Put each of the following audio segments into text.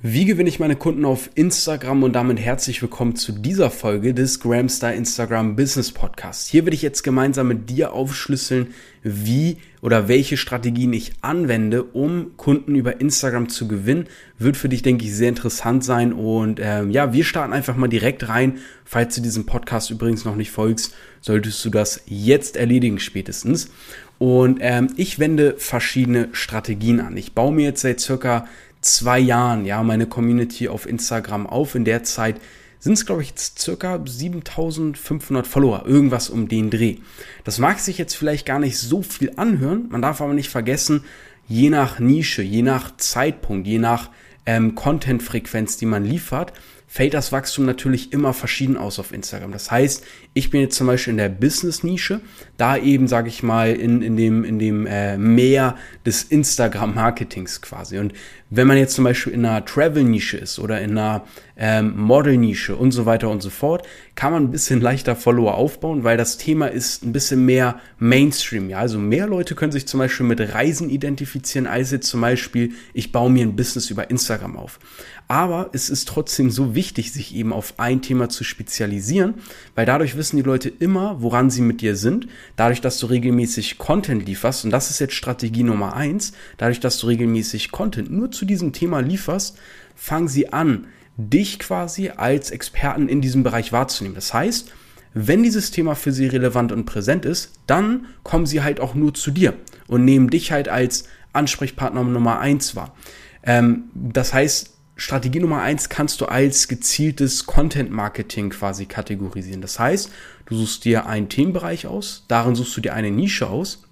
Wie gewinne ich meine Kunden auf Instagram und damit herzlich willkommen zu dieser Folge des Gramstar Instagram Business Podcasts. Hier werde ich jetzt gemeinsam mit dir aufschlüsseln, wie oder welche Strategien ich anwende, um Kunden über Instagram zu gewinnen. Wird für dich, denke ich, sehr interessant sein. Und ähm, ja, wir starten einfach mal direkt rein. Falls du diesem Podcast übrigens noch nicht folgst, solltest du das jetzt erledigen spätestens. Und ähm, ich wende verschiedene Strategien an. Ich baue mir jetzt seit circa zwei Jahren, ja, meine Community auf Instagram auf. In der Zeit sind es, glaube ich, jetzt circa 7500 Follower, irgendwas um den Dreh. Das mag sich jetzt vielleicht gar nicht so viel anhören, man darf aber nicht vergessen, je nach Nische, je nach Zeitpunkt, je nach ähm, Content-Frequenz, die man liefert, fällt das Wachstum natürlich immer verschieden aus auf Instagram. Das heißt, ich bin jetzt zum Beispiel in der Business-Nische, da eben, sage ich mal, in, in dem, in dem äh, Meer des Instagram-Marketings quasi. Und wenn man jetzt zum Beispiel in einer Travel-Nische ist oder in einer ähm, Model-Nische und so weiter und so fort, kann man ein bisschen leichter Follower aufbauen, weil das Thema ist ein bisschen mehr Mainstream. Ja, also mehr Leute können sich zum Beispiel mit Reisen identifizieren, als jetzt zum Beispiel, ich baue mir ein Business über Instagram auf. Aber es ist trotzdem so wichtig, sich eben auf ein Thema zu spezialisieren, weil dadurch wissen die Leute immer, woran sie mit dir sind. Dadurch, dass du regelmäßig Content lieferst, und das ist jetzt Strategie Nummer eins, dadurch, dass du regelmäßig Content nur zu diesem Thema lieferst, fangen sie an, dich quasi als Experten in diesem Bereich wahrzunehmen. Das heißt, wenn dieses Thema für sie relevant und präsent ist, dann kommen sie halt auch nur zu dir und nehmen dich halt als Ansprechpartner Nummer eins wahr. Ähm, das heißt, Strategie Nummer eins kannst du als gezieltes Content Marketing quasi kategorisieren. Das heißt, du suchst dir einen Themenbereich aus, darin suchst du dir eine Nische aus.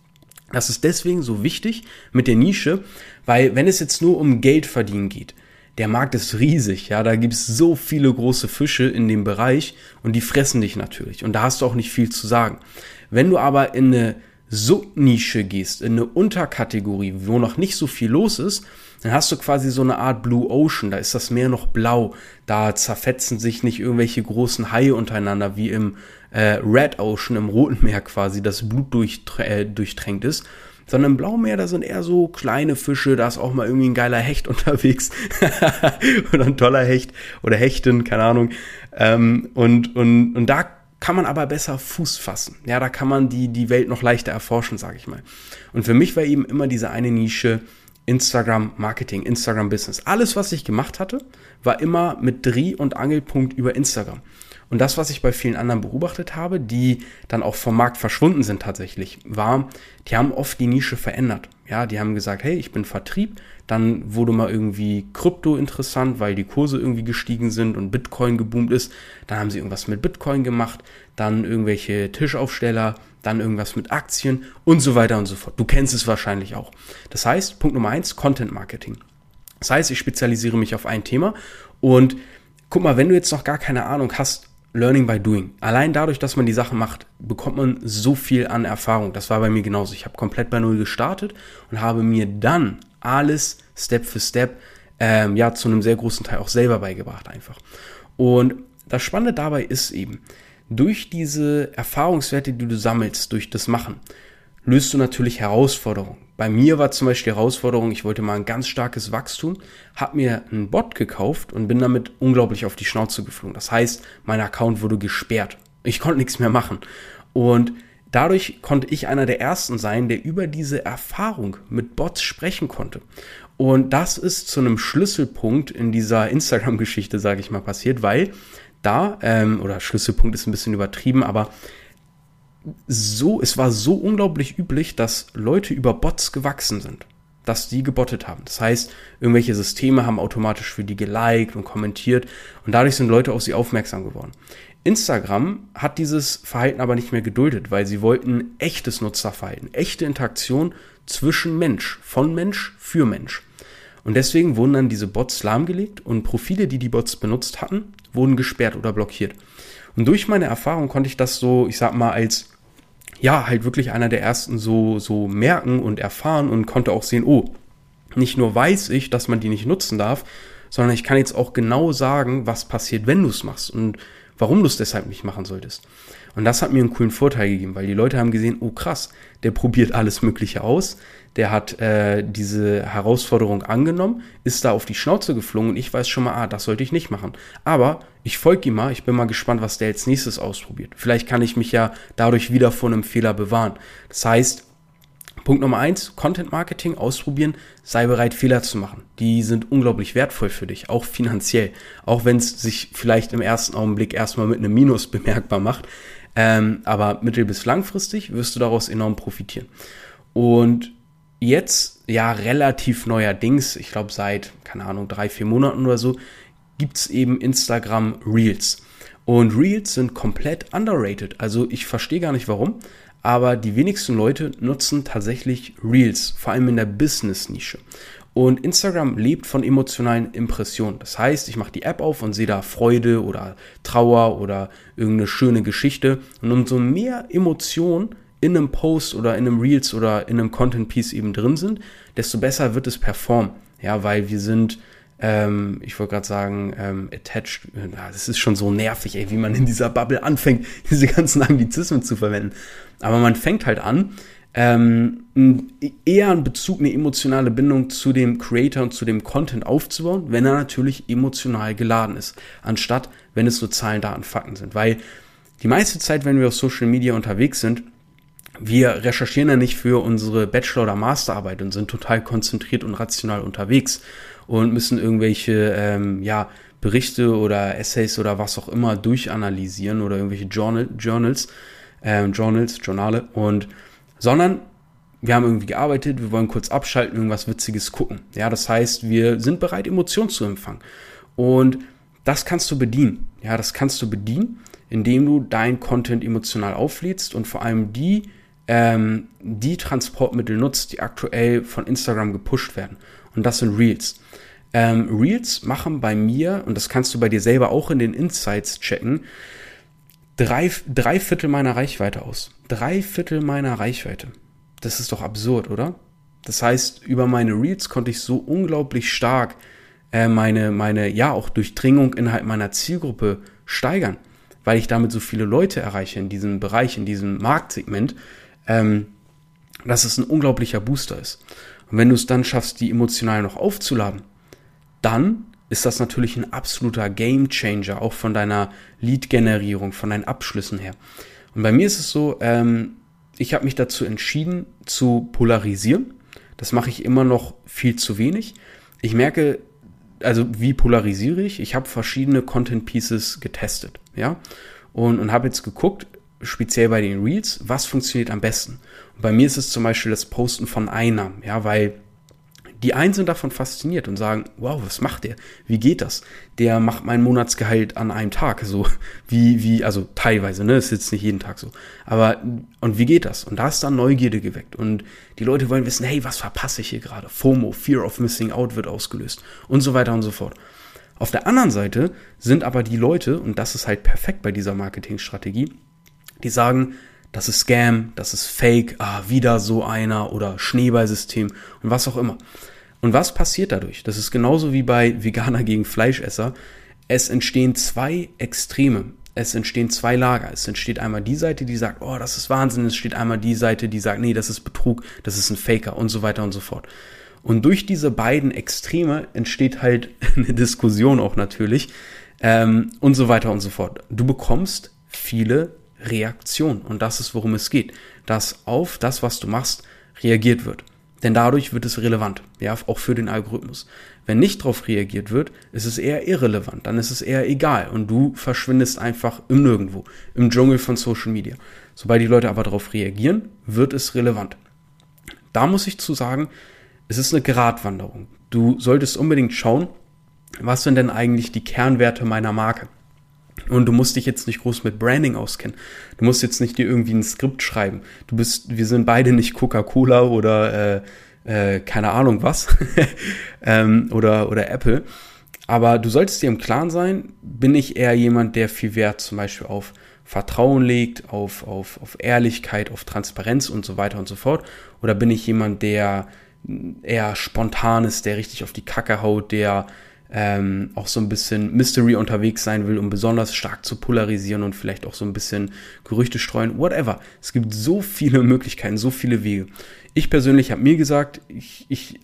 Das ist deswegen so wichtig mit der Nische, weil wenn es jetzt nur um Geld verdienen geht, der Markt ist riesig, ja, da gibt es so viele große Fische in dem Bereich und die fressen dich natürlich und da hast du auch nicht viel zu sagen. Wenn du aber in eine Subnische gehst, in eine Unterkategorie, wo noch nicht so viel los ist, dann hast du quasi so eine Art Blue Ocean, da ist das Meer noch blau, da zerfetzen sich nicht irgendwelche großen Haie untereinander, wie im äh, Red Ocean, im Roten Meer quasi, das Blut durchträ äh, durchtränkt ist, sondern im Blauen Meer, da sind eher so kleine Fische, da ist auch mal irgendwie ein geiler Hecht unterwegs oder ein toller Hecht oder Hechten, keine Ahnung. Ähm, und, und, und da kann man aber besser Fuß fassen. Ja, da kann man die, die Welt noch leichter erforschen, sage ich mal. Und für mich war eben immer diese eine Nische Instagram Marketing, Instagram Business. Alles, was ich gemacht hatte, war immer mit Dreh- und Angelpunkt über Instagram. Und das, was ich bei vielen anderen beobachtet habe, die dann auch vom Markt verschwunden sind tatsächlich, war, die haben oft die Nische verändert. Ja, die haben gesagt, hey, ich bin Vertrieb. Dann wurde mal irgendwie Krypto interessant, weil die Kurse irgendwie gestiegen sind und Bitcoin geboomt ist. Dann haben sie irgendwas mit Bitcoin gemacht, dann irgendwelche Tischaufsteller, dann irgendwas mit Aktien und so weiter und so fort. Du kennst es wahrscheinlich auch. Das heißt, Punkt Nummer eins, Content Marketing. Das heißt, ich spezialisiere mich auf ein Thema und guck mal, wenn du jetzt noch gar keine Ahnung hast, Learning by Doing. Allein dadurch, dass man die Sachen macht, bekommt man so viel an Erfahrung. Das war bei mir genauso. Ich habe komplett bei Null gestartet und habe mir dann alles Step für Step ähm, ja zu einem sehr großen Teil auch selber beigebracht einfach. Und das Spannende dabei ist eben, durch diese Erfahrungswerte, die du sammelst, durch das Machen, löst du natürlich Herausforderungen. Bei mir war zum Beispiel die Herausforderung, ich wollte mal ein ganz starkes Wachstum, habe mir einen Bot gekauft und bin damit unglaublich auf die Schnauze geflogen. Das heißt, mein Account wurde gesperrt. Ich konnte nichts mehr machen. Und dadurch konnte ich einer der ersten sein, der über diese Erfahrung mit Bots sprechen konnte. Und das ist zu einem Schlüsselpunkt in dieser Instagram-Geschichte, sage ich mal, passiert, weil da, ähm, oder Schlüsselpunkt ist ein bisschen übertrieben, aber so, es war so unglaublich üblich, dass Leute über Bots gewachsen sind, dass die gebottet haben. Das heißt, irgendwelche Systeme haben automatisch für die geliked und kommentiert und dadurch sind Leute auf sie aufmerksam geworden. Instagram hat dieses Verhalten aber nicht mehr geduldet, weil sie wollten echtes Nutzerverhalten, echte Interaktion zwischen Mensch, von Mensch für Mensch. Und deswegen wurden dann diese Bots lahmgelegt und Profile, die die Bots benutzt hatten, wurden gesperrt oder blockiert. Und durch meine Erfahrung konnte ich das so, ich sag mal, als ja, halt wirklich einer der ersten so, so merken und erfahren und konnte auch sehen, oh, nicht nur weiß ich, dass man die nicht nutzen darf, sondern ich kann jetzt auch genau sagen, was passiert, wenn du es machst und warum du es deshalb nicht machen solltest. Und das hat mir einen coolen Vorteil gegeben, weil die Leute haben gesehen, oh krass, der probiert alles Mögliche aus, der hat äh, diese Herausforderung angenommen, ist da auf die Schnauze geflogen und ich weiß schon mal, ah, das sollte ich nicht machen. Aber ich folge ihm mal, ich bin mal gespannt, was der als nächstes ausprobiert. Vielleicht kann ich mich ja dadurch wieder vor einem Fehler bewahren. Das heißt, Punkt Nummer eins, Content Marketing ausprobieren, sei bereit, Fehler zu machen. Die sind unglaublich wertvoll für dich, auch finanziell. Auch wenn es sich vielleicht im ersten Augenblick erstmal mit einem Minus bemerkbar macht. Ähm, aber mittel- bis langfristig wirst du daraus enorm profitieren. Und jetzt, ja, relativ neuerdings, ich glaube seit, keine Ahnung, drei, vier Monaten oder so, gibt's eben Instagram Reels. Und Reels sind komplett underrated. Also ich verstehe gar nicht warum, aber die wenigsten Leute nutzen tatsächlich Reels, vor allem in der Business-Nische. Und Instagram lebt von emotionalen Impressionen. Das heißt, ich mache die App auf und sehe da Freude oder Trauer oder irgendeine schöne Geschichte. Und umso mehr Emotionen in einem Post oder in einem Reels oder in einem Content Piece eben drin sind, desto besser wird es performen. Ja, weil wir sind, ähm, ich wollte gerade sagen, ähm, attached. Das ist schon so nervig, ey, wie man in dieser Bubble anfängt, diese ganzen Anglizismen zu verwenden. Aber man fängt halt an, ähm, eher einen Bezug, eine emotionale Bindung zu dem Creator und zu dem Content aufzubauen, wenn er natürlich emotional geladen ist, anstatt wenn es nur Zahlen, Daten, Fakten sind. Weil die meiste Zeit, wenn wir auf Social Media unterwegs sind, wir recherchieren ja nicht für unsere Bachelor- oder Masterarbeit und sind total konzentriert und rational unterwegs und müssen irgendwelche ähm, ja, Berichte oder Essays oder was auch immer durchanalysieren oder irgendwelche Journal, Journals, ähm, Journals, Journale und sondern wir haben irgendwie gearbeitet, wir wollen kurz abschalten, irgendwas Witziges gucken. Ja, das heißt, wir sind bereit, Emotionen zu empfangen. Und das kannst du bedienen. Ja, das kannst du bedienen, indem du dein Content emotional auflädst und vor allem die, ähm, die Transportmittel nutzt, die aktuell von Instagram gepusht werden. Und das sind Reels. Ähm, Reels machen bei mir, und das kannst du bei dir selber auch in den Insights checken, drei, drei Viertel meiner Reichweite aus. Drei Viertel meiner Reichweite. Das ist doch absurd, oder? Das heißt, über meine Reels konnte ich so unglaublich stark äh, meine, meine, ja, auch Durchdringung innerhalb meiner Zielgruppe steigern, weil ich damit so viele Leute erreiche in diesem Bereich, in diesem Marktsegment, ähm, dass es ein unglaublicher Booster ist. Und wenn du es dann schaffst, die emotional noch aufzuladen, dann ist das natürlich ein absoluter Game Changer, auch von deiner Lead-Generierung, von deinen Abschlüssen her. Und bei mir ist es so, ähm, ich habe mich dazu entschieden zu polarisieren. Das mache ich immer noch viel zu wenig. Ich merke, also wie polarisiere ich? Ich habe verschiedene Content Pieces getestet, ja, und, und habe jetzt geguckt, speziell bei den Reels, was funktioniert am besten. Und bei mir ist es zum Beispiel das Posten von Einnahmen, ja, weil die einen sind davon fasziniert und sagen, wow, was macht der? Wie geht das? Der macht mein Monatsgehalt an einem Tag, so wie, wie, also teilweise, ne, ist jetzt nicht jeden Tag so. Aber, und wie geht das? Und da ist dann Neugierde geweckt und die Leute wollen wissen, hey, was verpasse ich hier gerade? FOMO, Fear of Missing Out wird ausgelöst und so weiter und so fort. Auf der anderen Seite sind aber die Leute, und das ist halt perfekt bei dieser Marketingstrategie, die sagen, das ist Scam, das ist Fake, ah, wieder so einer oder Schneeballsystem und was auch immer. Und was passiert dadurch? Das ist genauso wie bei Veganer gegen Fleischesser. Es entstehen zwei Extreme. Es entstehen zwei Lager. Es entsteht einmal die Seite, die sagt, oh, das ist Wahnsinn. Es steht einmal die Seite, die sagt, nee, das ist Betrug, das ist ein Faker und so weiter und so fort. Und durch diese beiden Extreme entsteht halt eine Diskussion auch natürlich ähm, und so weiter und so fort. Du bekommst viele Reaktion. Und das ist, worum es geht. Dass auf das, was du machst, reagiert wird. Denn dadurch wird es relevant, ja, auch für den Algorithmus. Wenn nicht darauf reagiert wird, ist es eher irrelevant, dann ist es eher egal und du verschwindest einfach im Nirgendwo, im Dschungel von Social Media. Sobald die Leute aber darauf reagieren, wird es relevant. Da muss ich zu sagen, es ist eine Gratwanderung. Du solltest unbedingt schauen, was sind denn eigentlich die Kernwerte meiner Marke? Und du musst dich jetzt nicht groß mit Branding auskennen. Du musst jetzt nicht dir irgendwie ein Skript schreiben. Du bist, wir sind beide nicht Coca-Cola oder äh, äh, keine Ahnung was ähm, oder oder Apple. Aber du solltest dir im Klaren sein, bin ich eher jemand, der viel Wert zum Beispiel auf Vertrauen legt, auf, auf, auf Ehrlichkeit, auf Transparenz und so weiter und so fort? Oder bin ich jemand, der eher spontan ist, der richtig auf die Kacke haut, der ähm, auch so ein bisschen Mystery unterwegs sein will, um besonders stark zu polarisieren und vielleicht auch so ein bisschen Gerüchte streuen, whatever. Es gibt so viele Möglichkeiten, so viele Wege. Ich persönlich habe mir gesagt, ich, ich,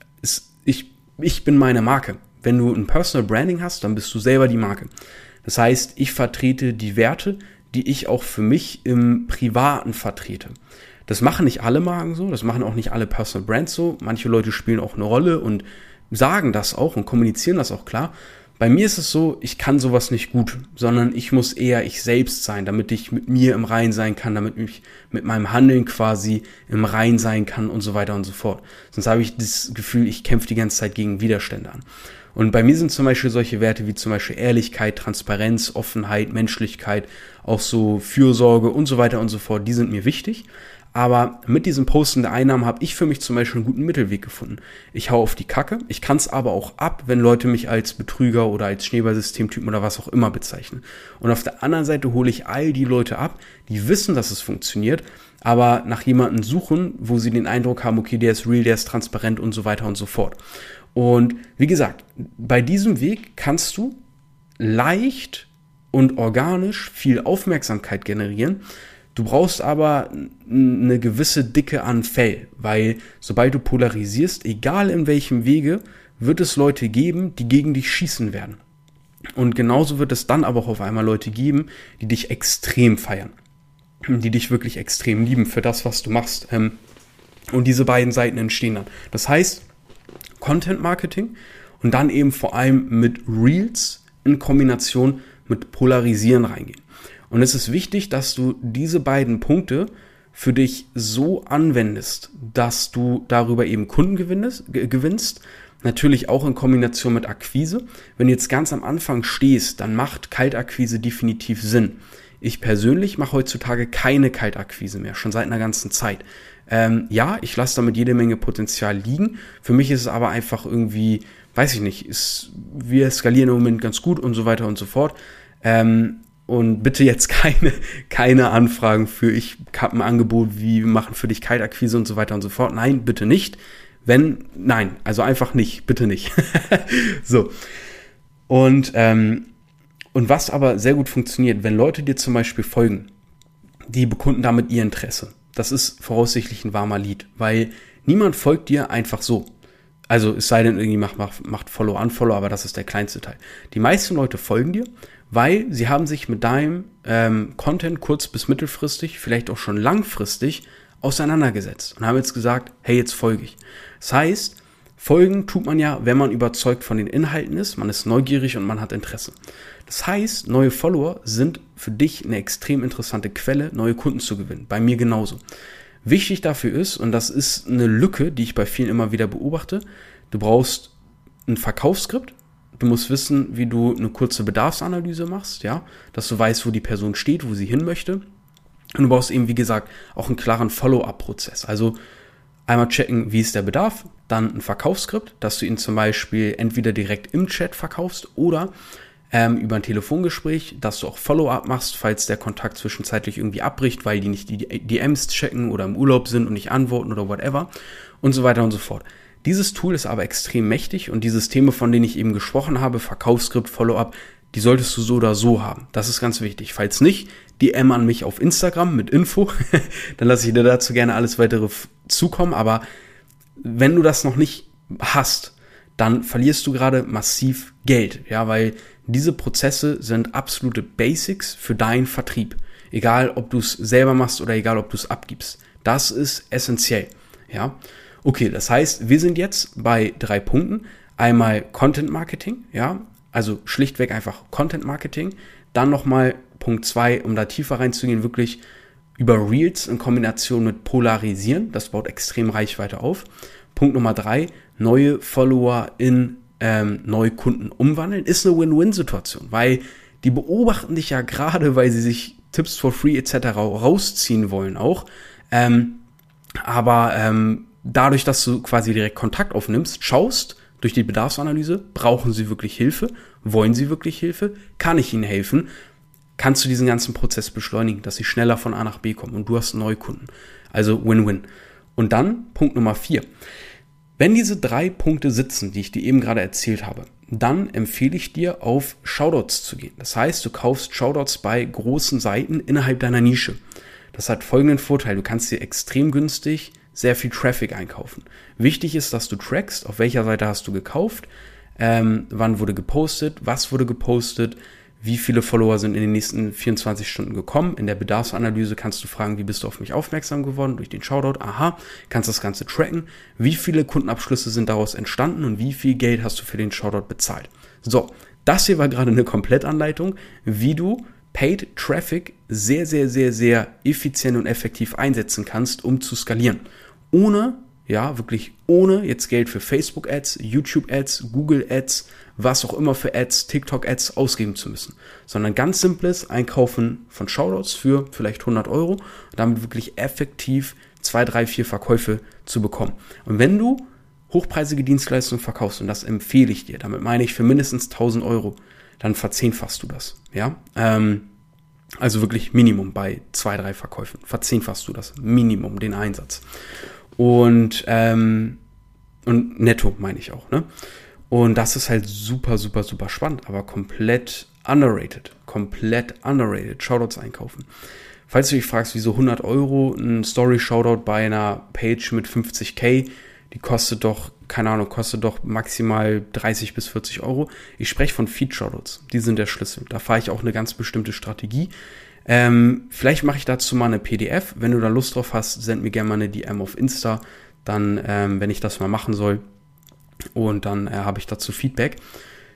ich, ich bin meine Marke. Wenn du ein Personal Branding hast, dann bist du selber die Marke. Das heißt, ich vertrete die Werte, die ich auch für mich im Privaten vertrete. Das machen nicht alle Marken so, das machen auch nicht alle Personal Brands so. Manche Leute spielen auch eine Rolle und sagen das auch und kommunizieren das auch klar. Bei mir ist es so, ich kann sowas nicht gut, sondern ich muss eher ich selbst sein, damit ich mit mir im Rein sein kann, damit ich mit meinem Handeln quasi im Rein sein kann und so weiter und so fort. Sonst habe ich das Gefühl, ich kämpfe die ganze Zeit gegen Widerstände an. Und bei mir sind zum Beispiel solche Werte wie zum Beispiel Ehrlichkeit, Transparenz, Offenheit, Menschlichkeit, auch so Fürsorge und so weiter und so fort, die sind mir wichtig. Aber mit diesem Posten der Einnahmen habe ich für mich zum Beispiel einen guten Mittelweg gefunden. Ich hau auf die Kacke, ich kann es aber auch ab, wenn Leute mich als Betrüger oder als Schneeballsystemtypen oder was auch immer bezeichnen. Und auf der anderen Seite hole ich all die Leute ab, die wissen, dass es funktioniert, aber nach jemandem suchen, wo sie den Eindruck haben, okay, der ist real, der ist transparent und so weiter und so fort. Und wie gesagt, bei diesem Weg kannst du leicht und organisch viel Aufmerksamkeit generieren. Du brauchst aber eine gewisse Dicke an Fell, weil sobald du polarisierst, egal in welchem Wege, wird es Leute geben, die gegen dich schießen werden. Und genauso wird es dann aber auch auf einmal Leute geben, die dich extrem feiern. Die dich wirklich extrem lieben für das, was du machst. Ähm, und diese beiden Seiten entstehen dann. Das heißt, Content Marketing und dann eben vor allem mit Reels in Kombination mit Polarisieren reingehen. Und es ist wichtig, dass du diese beiden Punkte für dich so anwendest, dass du darüber eben Kunden gewinnest, gewinnst. Natürlich auch in Kombination mit Akquise. Wenn du jetzt ganz am Anfang stehst, dann macht Kaltakquise definitiv Sinn. Ich persönlich mache heutzutage keine Kaltakquise mehr, schon seit einer ganzen Zeit. Ähm, ja, ich lasse damit jede Menge Potenzial liegen. Für mich ist es aber einfach irgendwie, weiß ich nicht, ist, wir skalieren im Moment ganz gut und so weiter und so fort. Ähm, und bitte jetzt keine, keine Anfragen für ich habe ein Angebot, wie machen für dich Kaltakquise und so weiter und so fort. Nein, bitte nicht. Wenn, nein, also einfach nicht, bitte nicht. so. Und, ähm, und was aber sehr gut funktioniert, wenn Leute dir zum Beispiel folgen, die bekunden damit ihr Interesse das ist voraussichtlich ein warmer Lied, weil niemand folgt dir einfach so. Also es sei denn, irgendwie macht, macht, macht Follow, Unfollow, aber das ist der kleinste Teil. Die meisten Leute folgen dir, weil sie haben sich mit deinem ähm, Content kurz- bis mittelfristig, vielleicht auch schon langfristig auseinandergesetzt und haben jetzt gesagt, hey, jetzt folge ich. Das heißt, folgen tut man ja, wenn man überzeugt von den Inhalten ist, man ist neugierig und man hat Interesse. Das heißt, neue Follower sind für dich eine extrem interessante Quelle, neue Kunden zu gewinnen. Bei mir genauso. Wichtig dafür ist, und das ist eine Lücke, die ich bei vielen immer wieder beobachte, du brauchst ein Verkaufsskript, du musst wissen, wie du eine kurze Bedarfsanalyse machst, ja, dass du weißt, wo die Person steht, wo sie hin möchte. Und du brauchst eben, wie gesagt, auch einen klaren Follow-up-Prozess. Also einmal checken, wie ist der Bedarf, dann ein Verkaufsskript, dass du ihn zum Beispiel entweder direkt im Chat verkaufst oder ähm, über ein Telefongespräch, dass du auch Follow-up machst, falls der Kontakt zwischenzeitlich irgendwie abbricht, weil die nicht die DMs checken oder im Urlaub sind und nicht antworten oder whatever und so weiter und so fort. Dieses Tool ist aber extrem mächtig und die Systeme, von denen ich eben gesprochen habe, Verkaufsskript, Follow-up, die solltest du so oder so haben. Das ist ganz wichtig. Falls nicht, DM an mich auf Instagram mit Info, dann lasse ich dir dazu gerne alles weitere zukommen. Aber wenn du das noch nicht hast, dann verlierst du gerade massiv Geld, ja, weil diese Prozesse sind absolute Basics für deinen Vertrieb. Egal, ob du es selber machst oder egal, ob du es abgibst. Das ist essentiell. Ja. Okay, das heißt, wir sind jetzt bei drei Punkten. Einmal Content Marketing, ja, also schlichtweg einfach Content Marketing. Dann nochmal Punkt zwei, um da tiefer reinzugehen, wirklich über Reels in Kombination mit Polarisieren. Das baut extrem Reichweite auf. Punkt Nummer drei, neue Follower in ähm, neue Kunden umwandeln, ist eine Win-Win-Situation, weil die beobachten dich ja gerade, weil sie sich Tipps for Free etc. rausziehen wollen auch. Ähm, aber ähm, dadurch, dass du quasi direkt Kontakt aufnimmst, schaust durch die Bedarfsanalyse, brauchen sie wirklich Hilfe? Wollen sie wirklich Hilfe? Kann ich ihnen helfen? Kannst du diesen ganzen Prozess beschleunigen, dass sie schneller von A nach B kommen und du hast Neukunden. Also Win-Win. Und dann Punkt Nummer vier. Wenn diese drei Punkte sitzen, die ich dir eben gerade erzählt habe, dann empfehle ich dir, auf Shoutouts zu gehen. Das heißt, du kaufst Shoutouts bei großen Seiten innerhalb deiner Nische. Das hat folgenden Vorteil. Du kannst dir extrem günstig sehr viel Traffic einkaufen. Wichtig ist, dass du trackst, auf welcher Seite hast du gekauft, ähm, wann wurde gepostet, was wurde gepostet, wie viele Follower sind in den nächsten 24 Stunden gekommen. In der Bedarfsanalyse kannst du fragen, wie bist du auf mich aufmerksam geworden durch den Shoutout. Aha, kannst das Ganze tracken. Wie viele Kundenabschlüsse sind daraus entstanden und wie viel Geld hast du für den Shoutout bezahlt. So, das hier war gerade eine Komplettanleitung, wie du Paid Traffic sehr, sehr, sehr, sehr effizient und effektiv einsetzen kannst, um zu skalieren. Ohne, ja, wirklich ohne jetzt Geld für Facebook Ads, YouTube Ads, Google Ads, was auch immer für Ads, TikTok Ads ausgeben zu müssen, sondern ganz simples Einkaufen von Shoutouts für vielleicht 100 Euro, damit wirklich effektiv zwei, drei, vier Verkäufe zu bekommen. Und wenn du hochpreisige Dienstleistungen verkaufst, und das empfehle ich dir, damit meine ich für mindestens 1000 Euro, dann verzehnfachst du das, ja. Ähm, also wirklich Minimum bei zwei, drei Verkäufen. Verzehnfachst du das Minimum, den Einsatz. Und, ähm, und netto meine ich auch, ne? Und das ist halt super, super, super spannend, aber komplett underrated. Komplett underrated. Shoutouts einkaufen. Falls du dich fragst, wieso 100 Euro ein Story-Shoutout bei einer Page mit 50k, die kostet doch, keine Ahnung, kostet doch maximal 30 bis 40 Euro. Ich spreche von Feed-Shoutouts. Die sind der Schlüssel. Da fahre ich auch eine ganz bestimmte Strategie. Ähm, vielleicht mache ich dazu mal eine PDF. Wenn du da Lust drauf hast, send mir gerne mal eine DM auf Insta. Dann, ähm, wenn ich das mal machen soll, und dann äh, habe ich dazu Feedback.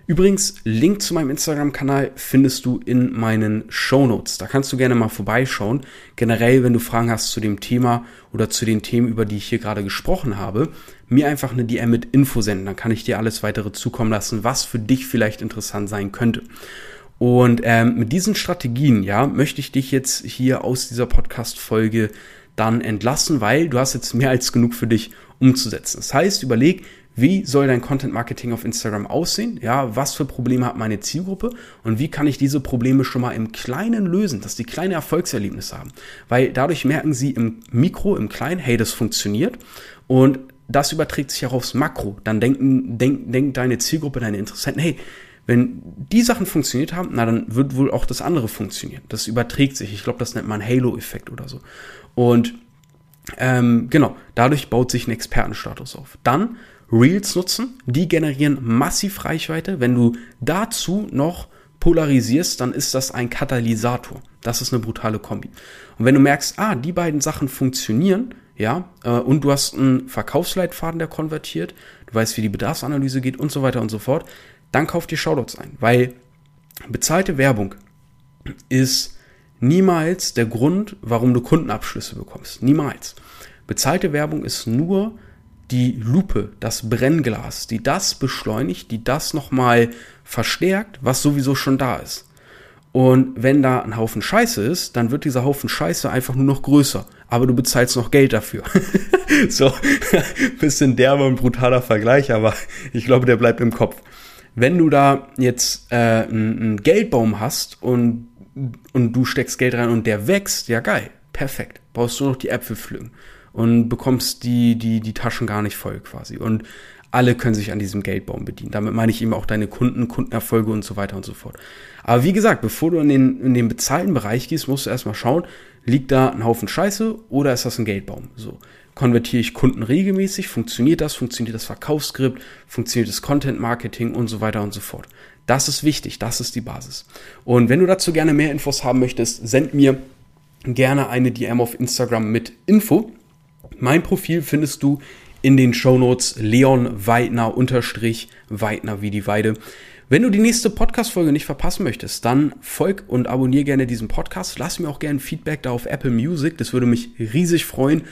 Übrigens, Link zu meinem Instagram-Kanal findest du in meinen Show Notes. Da kannst du gerne mal vorbeischauen. Generell, wenn du Fragen hast zu dem Thema oder zu den Themen, über die ich hier gerade gesprochen habe, mir einfach eine DM mit Info senden. Dann kann ich dir alles weitere zukommen lassen, was für dich vielleicht interessant sein könnte. Und ähm, mit diesen Strategien, ja, möchte ich dich jetzt hier aus dieser Podcast-Folge dann entlassen, weil du hast jetzt mehr als genug für dich umzusetzen. Das heißt, überleg, wie soll dein Content Marketing auf Instagram aussehen? Ja, was für Probleme hat meine Zielgruppe und wie kann ich diese Probleme schon mal im Kleinen lösen, dass die kleine Erfolgserlebnisse haben? Weil dadurch merken sie im Mikro, im Kleinen, hey, das funktioniert und das überträgt sich auch aufs Makro. Dann denken, denk, denkt deine Zielgruppe, deine Interessenten, hey, wenn die Sachen funktioniert haben, na dann wird wohl auch das andere funktionieren. Das überträgt sich. Ich glaube, das nennt man Halo-Effekt oder so. Und ähm, genau, dadurch baut sich ein Expertenstatus auf. Dann Reels nutzen. Die generieren massiv Reichweite. Wenn du dazu noch polarisierst, dann ist das ein Katalysator. Das ist eine brutale Kombi. Und wenn du merkst, ah, die beiden Sachen funktionieren, ja, äh, und du hast einen Verkaufsleitfaden, der konvertiert, du weißt, wie die Bedarfsanalyse geht und so weiter und so fort, dann kauf dir Shoutouts ein, weil bezahlte Werbung ist niemals der Grund, warum du Kundenabschlüsse bekommst. Niemals. Bezahlte Werbung ist nur die Lupe, das Brennglas, die das beschleunigt, die das nochmal verstärkt, was sowieso schon da ist. Und wenn da ein Haufen Scheiße ist, dann wird dieser Haufen Scheiße einfach nur noch größer. Aber du bezahlst noch Geld dafür. so, bisschen derber und brutaler Vergleich, aber ich glaube, der bleibt im Kopf. Wenn du da jetzt äh, einen Geldbaum hast und, und du steckst Geld rein und der wächst, ja geil, perfekt. Brauchst du noch die Äpfel pflücken und bekommst die, die, die Taschen gar nicht voll quasi. Und alle können sich an diesem Geldbaum bedienen. Damit meine ich eben auch deine Kunden, Kundenerfolge und so weiter und so fort. Aber wie gesagt, bevor du in den, in den bezahlten Bereich gehst, musst du erstmal schauen, liegt da ein Haufen Scheiße oder ist das ein Geldbaum? So. Konvertiere ich Kunden regelmäßig? Funktioniert das? Funktioniert das Verkaufsskript? Funktioniert das Content Marketing und so weiter und so fort? Das ist wichtig. Das ist die Basis. Und wenn du dazu gerne mehr Infos haben möchtest, send mir gerne eine DM auf Instagram mit Info. Mein Profil findest du in den Shownotes Leon Weidner unterstrich Weidner wie die Weide. Wenn du die nächste Podcast-Folge nicht verpassen möchtest, dann folg und abonniere gerne diesen Podcast. Lass mir auch gerne Feedback da auf Apple Music. Das würde mich riesig freuen.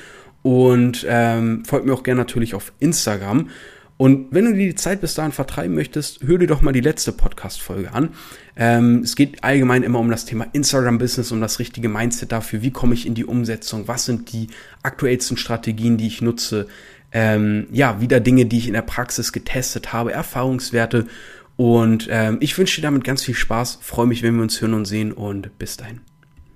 Und ähm, folg mir auch gerne natürlich auf Instagram. Und wenn du dir die Zeit bis dahin vertreiben möchtest, hör dir doch mal die letzte Podcast-Folge an. Ähm, es geht allgemein immer um das Thema Instagram-Business, um das richtige Mindset dafür. Wie komme ich in die Umsetzung? Was sind die aktuellsten Strategien, die ich nutze? Ähm, ja, wieder Dinge, die ich in der Praxis getestet habe, Erfahrungswerte. Und ähm, ich wünsche dir damit ganz viel Spaß. Freue mich, wenn wir uns hören und sehen und bis dahin.